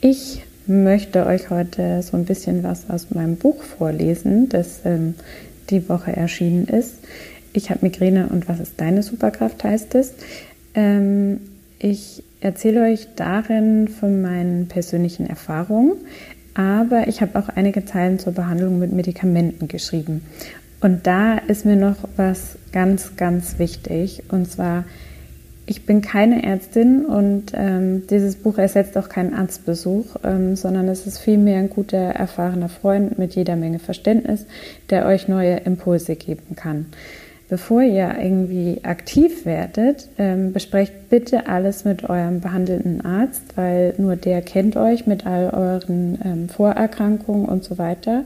Ich möchte euch heute so ein bisschen was aus meinem Buch vorlesen, das ähm, die Woche erschienen ist. Ich habe Migräne und was ist deine Superkraft heißt es. Ähm, ich erzähle euch darin von meinen persönlichen Erfahrungen, aber ich habe auch einige Zeilen zur Behandlung mit Medikamenten geschrieben. Und da ist mir noch was ganz, ganz wichtig. Und zwar, ich bin keine Ärztin und ähm, dieses Buch ersetzt auch keinen Arztbesuch, ähm, sondern es ist vielmehr ein guter, erfahrener Freund mit jeder Menge Verständnis, der euch neue Impulse geben kann. Bevor ihr irgendwie aktiv werdet, ähm, besprecht bitte alles mit eurem behandelnden Arzt, weil nur der kennt euch mit all euren ähm, Vorerkrankungen und so weiter.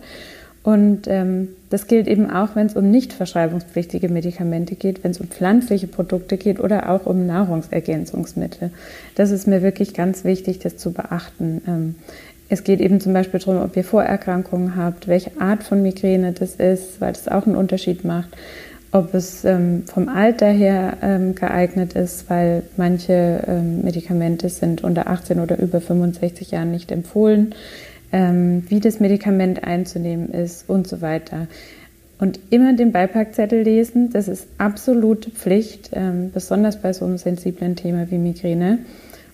Und ähm, das gilt eben auch, wenn es um nicht verschreibungspflichtige Medikamente geht, wenn es um pflanzliche Produkte geht oder auch um Nahrungsergänzungsmittel. Das ist mir wirklich ganz wichtig, das zu beachten. Ähm, es geht eben zum Beispiel darum, ob ihr Vorerkrankungen habt, welche Art von Migräne das ist, weil das auch einen Unterschied macht. Ob es ähm, vom Alter her ähm, geeignet ist, weil manche ähm, Medikamente sind unter 18 oder über 65 Jahren nicht empfohlen ähm, wie das Medikament einzunehmen ist und so weiter. Und immer den Beipackzettel lesen, das ist absolute Pflicht, ähm, besonders bei so einem sensiblen Thema wie Migräne.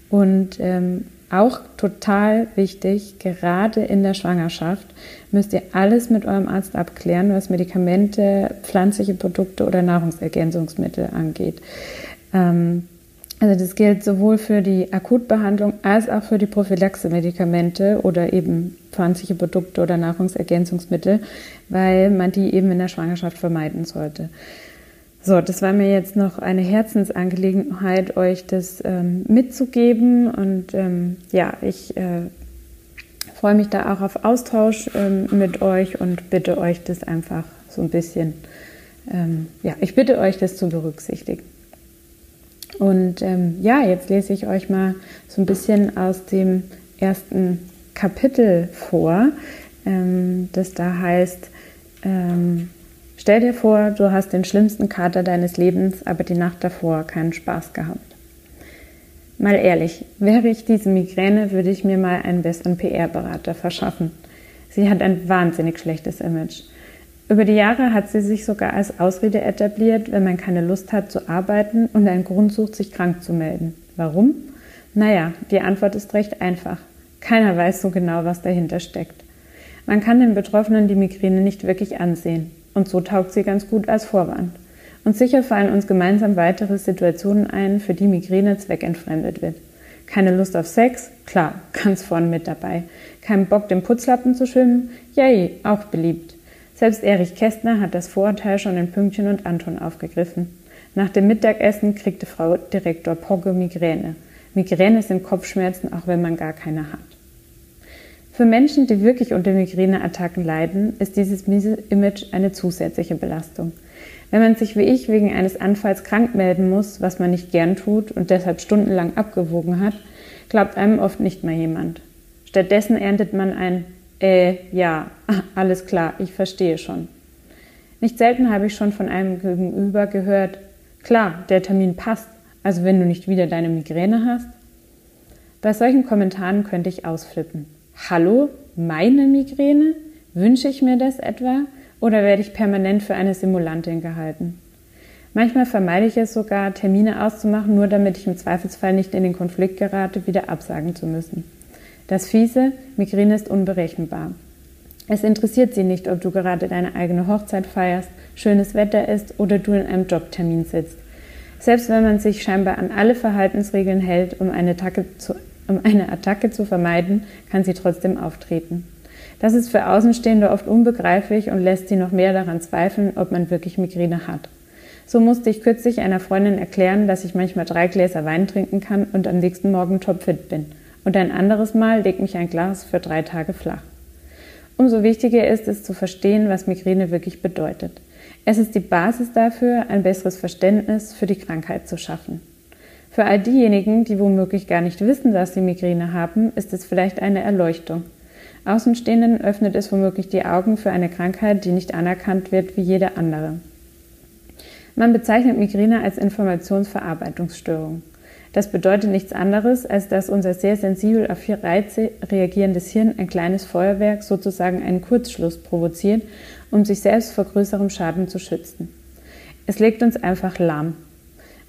Und ähm, auch total wichtig, gerade in der Schwangerschaft müsst ihr alles mit eurem Arzt abklären, was Medikamente, pflanzliche Produkte oder Nahrungsergänzungsmittel angeht. Ähm, also das gilt sowohl für die Akutbehandlung als auch für die Prophylaxe-Medikamente oder eben pflanzliche Produkte oder Nahrungsergänzungsmittel, weil man die eben in der Schwangerschaft vermeiden sollte. So, das war mir jetzt noch eine Herzensangelegenheit, euch das ähm, mitzugeben. Und ähm, ja, ich äh, freue mich da auch auf Austausch ähm, mit euch und bitte euch das einfach so ein bisschen, ähm, ja, ich bitte euch das zu berücksichtigen. Und ähm, ja, jetzt lese ich euch mal so ein bisschen aus dem ersten Kapitel vor, ähm, das da heißt, ähm, stell dir vor, du hast den schlimmsten Kater deines Lebens, aber die Nacht davor keinen Spaß gehabt. Mal ehrlich, wäre ich diese Migräne, würde ich mir mal einen besseren PR-Berater verschaffen. Sie hat ein wahnsinnig schlechtes Image. Über die Jahre hat sie sich sogar als Ausrede etabliert, wenn man keine Lust hat zu arbeiten und einen Grund sucht, sich krank zu melden. Warum? Naja, die Antwort ist recht einfach. Keiner weiß so genau, was dahinter steckt. Man kann den Betroffenen die Migräne nicht wirklich ansehen. Und so taugt sie ganz gut als Vorwand. Und sicher fallen uns gemeinsam weitere Situationen ein, für die Migräne zweckentfremdet wird. Keine Lust auf Sex? Klar, ganz vorn mit dabei. Kein Bock, den Putzlappen zu schwimmen? Yay, auch beliebt. Selbst Erich Kästner hat das Vorurteil schon in Pünktchen und Anton aufgegriffen. Nach dem Mittagessen kriegte Frau Direktor Pogge Migräne. Migräne sind Kopfschmerzen, auch wenn man gar keine hat. Für Menschen, die wirklich unter Migräneattacken leiden, ist dieses miese Image eine zusätzliche Belastung. Wenn man sich wie ich wegen eines Anfalls krank melden muss, was man nicht gern tut und deshalb stundenlang abgewogen hat, glaubt einem oft nicht mehr jemand. Stattdessen erntet man ein äh, ja, alles klar, ich verstehe schon. Nicht selten habe ich schon von einem Gegenüber gehört, klar, der Termin passt, also wenn du nicht wieder deine Migräne hast. Bei solchen Kommentaren könnte ich ausflippen. Hallo, meine Migräne? Wünsche ich mir das etwa? Oder werde ich permanent für eine Simulantin gehalten? Manchmal vermeide ich es sogar, Termine auszumachen, nur damit ich im Zweifelsfall nicht in den Konflikt gerate, wieder absagen zu müssen. Das Fiese, Migräne ist unberechenbar. Es interessiert sie nicht, ob du gerade deine eigene Hochzeit feierst, schönes Wetter ist oder du in einem Jobtermin sitzt. Selbst wenn man sich scheinbar an alle Verhaltensregeln hält, um eine, Attacke zu, um eine Attacke zu vermeiden, kann sie trotzdem auftreten. Das ist für Außenstehende oft unbegreiflich und lässt sie noch mehr daran zweifeln, ob man wirklich Migräne hat. So musste ich kürzlich einer Freundin erklären, dass ich manchmal drei Gläser Wein trinken kann und am nächsten Morgen topfit bin und ein anderes Mal legt mich ein Glas für drei Tage flach. Umso wichtiger ist es zu verstehen, was Migräne wirklich bedeutet. Es ist die Basis dafür, ein besseres Verständnis für die Krankheit zu schaffen. Für all diejenigen, die womöglich gar nicht wissen, dass sie Migräne haben, ist es vielleicht eine Erleuchtung. Außenstehenden öffnet es womöglich die Augen für eine Krankheit, die nicht anerkannt wird wie jede andere. Man bezeichnet Migräne als Informationsverarbeitungsstörung. Das bedeutet nichts anderes, als dass unser sehr sensibel auf Reize reagierendes Hirn ein kleines Feuerwerk, sozusagen einen Kurzschluss provoziert, um sich selbst vor größerem Schaden zu schützen. Es legt uns einfach lahm.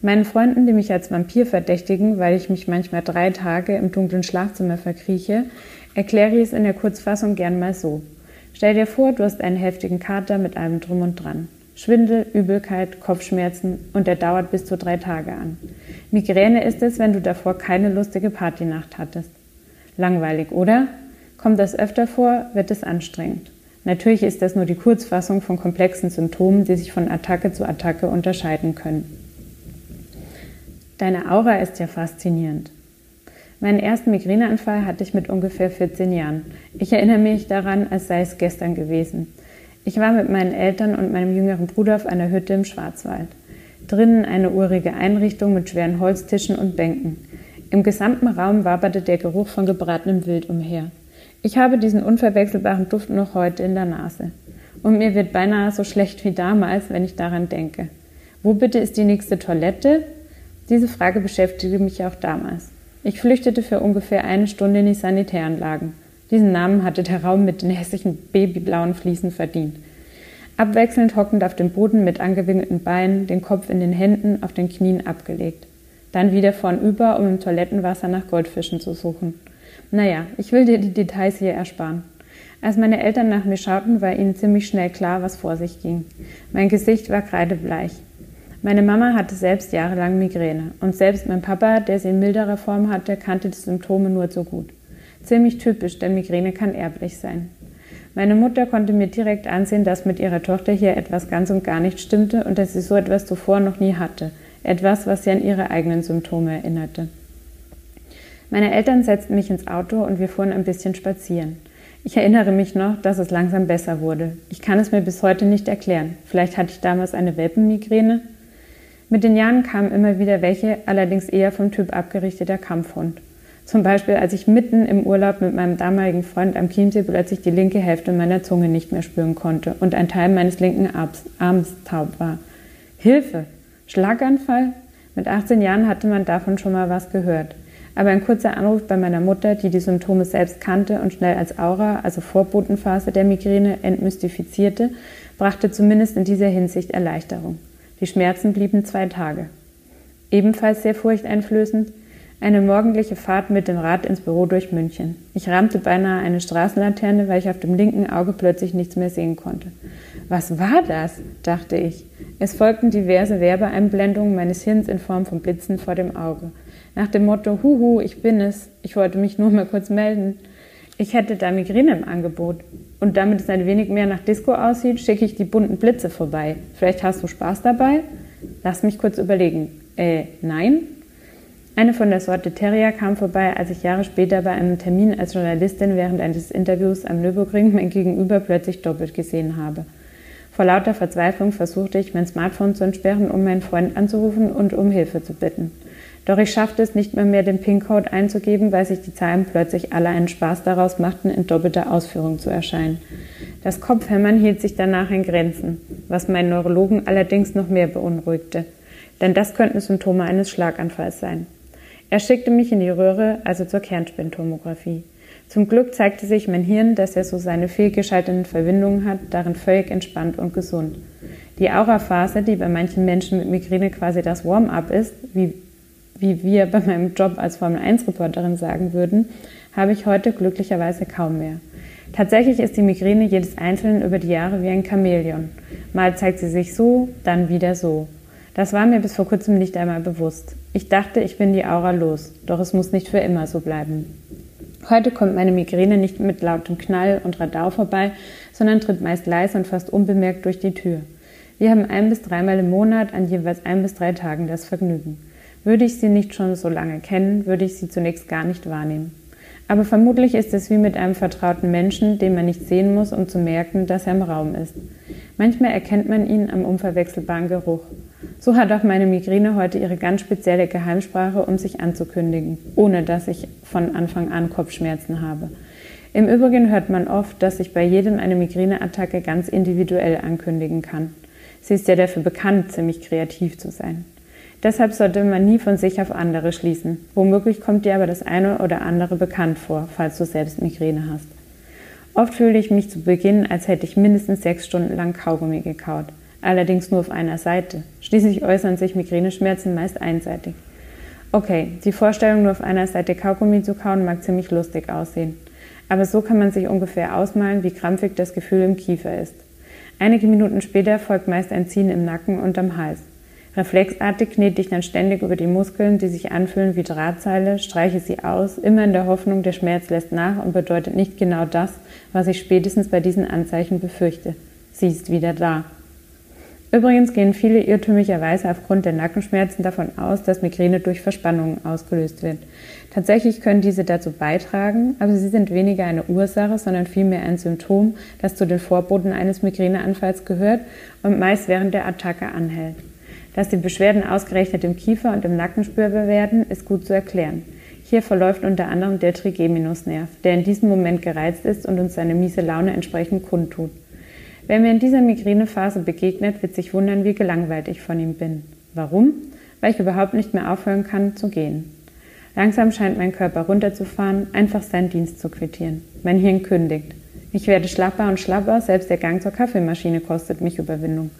Meinen Freunden, die mich als Vampir verdächtigen, weil ich mich manchmal drei Tage im dunklen Schlafzimmer verkrieche, erkläre ich es in der Kurzfassung gern mal so. Stell dir vor, du hast einen heftigen Kater mit allem drum und dran. Schwindel, Übelkeit, Kopfschmerzen und der dauert bis zu drei Tage an. Migräne ist es, wenn du davor keine lustige Partynacht hattest. Langweilig, oder? Kommt das öfter vor, wird es anstrengend. Natürlich ist das nur die Kurzfassung von komplexen Symptomen, die sich von Attacke zu Attacke unterscheiden können. Deine Aura ist ja faszinierend. Meinen ersten Migräneanfall hatte ich mit ungefähr 14 Jahren. Ich erinnere mich daran, als sei es gestern gewesen. Ich war mit meinen Eltern und meinem jüngeren Bruder auf einer Hütte im Schwarzwald. Drinnen eine urige Einrichtung mit schweren Holztischen und Bänken. Im gesamten Raum waberte der Geruch von gebratenem Wild umher. Ich habe diesen unverwechselbaren Duft noch heute in der Nase. Und mir wird beinahe so schlecht wie damals, wenn ich daran denke. Wo bitte ist die nächste Toilette? Diese Frage beschäftigte mich auch damals. Ich flüchtete für ungefähr eine Stunde in die Sanitäranlagen. Diesen Namen hatte der Raum mit den hässlichen babyblauen Fliesen verdient. Abwechselnd hockend auf dem Boden mit angewinkelten Beinen, den Kopf in den Händen, auf den Knien abgelegt. Dann wieder vornüber, um im Toilettenwasser nach Goldfischen zu suchen. Naja, ich will dir die Details hier ersparen. Als meine Eltern nach mir schauten, war ihnen ziemlich schnell klar, was vor sich ging. Mein Gesicht war kreidebleich. Meine Mama hatte selbst jahrelang Migräne und selbst mein Papa, der sie in milderer Form hatte, kannte die Symptome nur zu gut. Ziemlich typisch, denn Migräne kann erblich sein. Meine Mutter konnte mir direkt ansehen, dass mit ihrer Tochter hier etwas ganz und gar nicht stimmte und dass sie so etwas zuvor noch nie hatte. Etwas, was sie an ihre eigenen Symptome erinnerte. Meine Eltern setzten mich ins Auto und wir fuhren ein bisschen spazieren. Ich erinnere mich noch, dass es langsam besser wurde. Ich kann es mir bis heute nicht erklären. Vielleicht hatte ich damals eine Welpenmigräne. Mit den Jahren kamen immer wieder welche, allerdings eher vom Typ abgerichteter Kampfhund. Zum Beispiel, als ich mitten im Urlaub mit meinem damaligen Freund am Chiemsee plötzlich die linke Hälfte meiner Zunge nicht mehr spüren konnte und ein Teil meines linken Arms, Arms taub war. Hilfe! Schlaganfall? Mit 18 Jahren hatte man davon schon mal was gehört. Aber ein kurzer Anruf bei meiner Mutter, die die Symptome selbst kannte und schnell als Aura, also Vorbotenphase der Migräne, entmystifizierte, brachte zumindest in dieser Hinsicht Erleichterung. Die Schmerzen blieben zwei Tage. Ebenfalls sehr furchteinflößend, eine morgendliche Fahrt mit dem Rad ins Büro durch München. Ich rammte beinahe eine Straßenlaterne, weil ich auf dem linken Auge plötzlich nichts mehr sehen konnte. Was war das? dachte ich. Es folgten diverse Werbeeinblendungen meines Hirns in Form von Blitzen vor dem Auge. Nach dem Motto, huhu, ich bin es. Ich wollte mich nur mal kurz melden. Ich hätte da Migräne im Angebot. Und damit es ein wenig mehr nach Disco aussieht, schicke ich die bunten Blitze vorbei. Vielleicht hast du Spaß dabei? Lass mich kurz überlegen. Äh, nein? Eine von der Sorte Terrier kam vorbei, als ich Jahre später bei einem Termin als Journalistin während eines Interviews am Nürburgring mein Gegenüber plötzlich doppelt gesehen habe. Vor lauter Verzweiflung versuchte ich, mein Smartphone zu entsperren, um meinen Freund anzurufen und um Hilfe zu bitten. Doch ich schaffte es nicht mehr, mehr den PIN-Code einzugeben, weil sich die Zahlen plötzlich alle einen Spaß daraus machten, in doppelter Ausführung zu erscheinen. Das Kopfhämmern hielt sich danach in Grenzen, was meinen Neurologen allerdings noch mehr beunruhigte. Denn das könnten Symptome eines Schlaganfalls sein. Er schickte mich in die Röhre, also zur Kernspintomographie. Zum Glück zeigte sich mein Hirn, dass er so seine fehlgeschalteten Verbindungen hat, darin völlig entspannt und gesund. Die Auraphase, die bei manchen Menschen mit Migräne quasi das Warm-up ist, wie, wie wir bei meinem Job als Formel-1-Reporterin sagen würden, habe ich heute glücklicherweise kaum mehr. Tatsächlich ist die Migräne jedes Einzelnen über die Jahre wie ein Chamäleon. Mal zeigt sie sich so, dann wieder so. Das war mir bis vor kurzem nicht einmal bewusst. Ich dachte, ich bin die Aura los, doch es muss nicht für immer so bleiben. Heute kommt meine Migräne nicht mit lautem Knall und Radau vorbei, sondern tritt meist leise und fast unbemerkt durch die Tür. Wir haben ein bis dreimal im Monat an jeweils ein bis drei Tagen das Vergnügen. Würde ich sie nicht schon so lange kennen, würde ich sie zunächst gar nicht wahrnehmen. Aber vermutlich ist es wie mit einem vertrauten Menschen, den man nicht sehen muss, um zu merken, dass er im Raum ist. Manchmal erkennt man ihn am unverwechselbaren Geruch. So hat auch meine Migräne heute ihre ganz spezielle Geheimsprache, um sich anzukündigen, ohne dass ich von Anfang an Kopfschmerzen habe. Im Übrigen hört man oft, dass sich bei jedem eine Migräneattacke ganz individuell ankündigen kann. Sie ist ja dafür bekannt, ziemlich kreativ zu sein. Deshalb sollte man nie von sich auf andere schließen. Womöglich kommt dir aber das eine oder andere bekannt vor, falls du selbst Migräne hast. Oft fühle ich mich zu Beginn, als hätte ich mindestens sechs Stunden lang Kaugummi gekaut. Allerdings nur auf einer Seite. Schließlich äußern sich Migräneschmerzen meist einseitig. Okay, die Vorstellung, nur auf einer Seite Kaugummi zu kauen, mag ziemlich lustig aussehen. Aber so kann man sich ungefähr ausmalen, wie krampfig das Gefühl im Kiefer ist. Einige Minuten später folgt meist ein Ziehen im Nacken und am Hals. Reflexartig knete ich dann ständig über die Muskeln, die sich anfühlen wie Drahtseile, streiche sie aus, immer in der Hoffnung, der Schmerz lässt nach und bedeutet nicht genau das, was ich spätestens bei diesen Anzeichen befürchte. Sie ist wieder da. Übrigens gehen viele irrtümlicherweise aufgrund der Nackenschmerzen davon aus, dass Migräne durch Verspannungen ausgelöst wird. Tatsächlich können diese dazu beitragen, aber sie sind weniger eine Ursache, sondern vielmehr ein Symptom, das zu den Vorboten eines Migräneanfalls gehört und meist während der Attacke anhält. Dass die Beschwerden ausgerechnet im Kiefer und im Nacken spürbar werden, ist gut zu erklären. Hier verläuft unter anderem der Trigeminusnerv, der in diesem Moment gereizt ist und uns seine miese Laune entsprechend kundtut. Wer mir in dieser Migränephase begegnet, wird sich wundern, wie gelangweilt ich von ihm bin. Warum? Weil ich überhaupt nicht mehr aufhören kann zu gehen. Langsam scheint mein Körper runterzufahren, einfach seinen Dienst zu quittieren. Mein Hirn kündigt. Ich werde schlapper und schlapper, selbst der Gang zur Kaffeemaschine kostet mich Überwindung.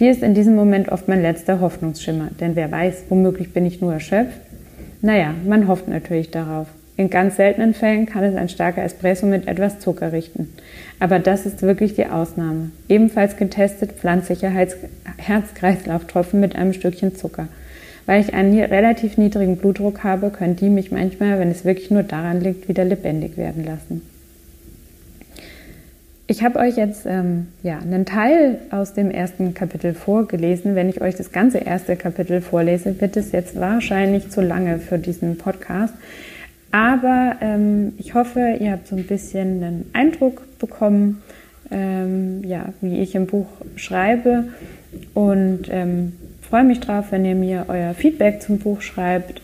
Die ist in diesem Moment oft mein letzter Hoffnungsschimmer, denn wer weiß, womöglich bin ich nur erschöpft. Naja, man hofft natürlich darauf. In ganz seltenen Fällen kann es ein starker Espresso mit etwas Zucker richten. Aber das ist wirklich die Ausnahme. Ebenfalls getestet pflanzlicher Herz-Kreislauf-Tropfen mit einem Stückchen Zucker. Weil ich einen relativ niedrigen Blutdruck habe, können die mich manchmal, wenn es wirklich nur daran liegt, wieder lebendig werden lassen. Ich habe euch jetzt ähm, ja, einen Teil aus dem ersten Kapitel vorgelesen. Wenn ich euch das ganze erste Kapitel vorlese, wird es jetzt wahrscheinlich zu lange für diesen Podcast. Aber ähm, ich hoffe, ihr habt so ein bisschen einen Eindruck bekommen, ähm, ja, wie ich im Buch schreibe. Und ähm, freue mich drauf, wenn ihr mir euer Feedback zum Buch schreibt.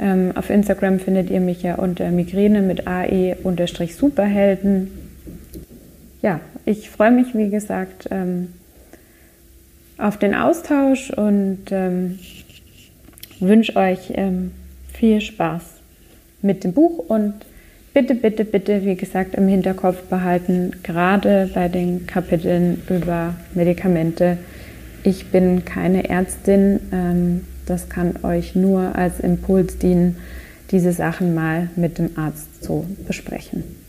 Ähm, auf Instagram findet ihr mich ja unter Migräne mit AE-Superhelden ja, ich freue mich, wie gesagt, ähm, auf den Austausch und ähm, wünsche euch viel Spaß mit dem Buch und bitte, bitte, bitte, wie gesagt, im Hinterkopf behalten, gerade bei den Kapiteln über Medikamente. Ich bin keine Ärztin, ähm, das kann euch nur als Impuls dienen, diese Sachen mal mit dem Arzt zu besprechen.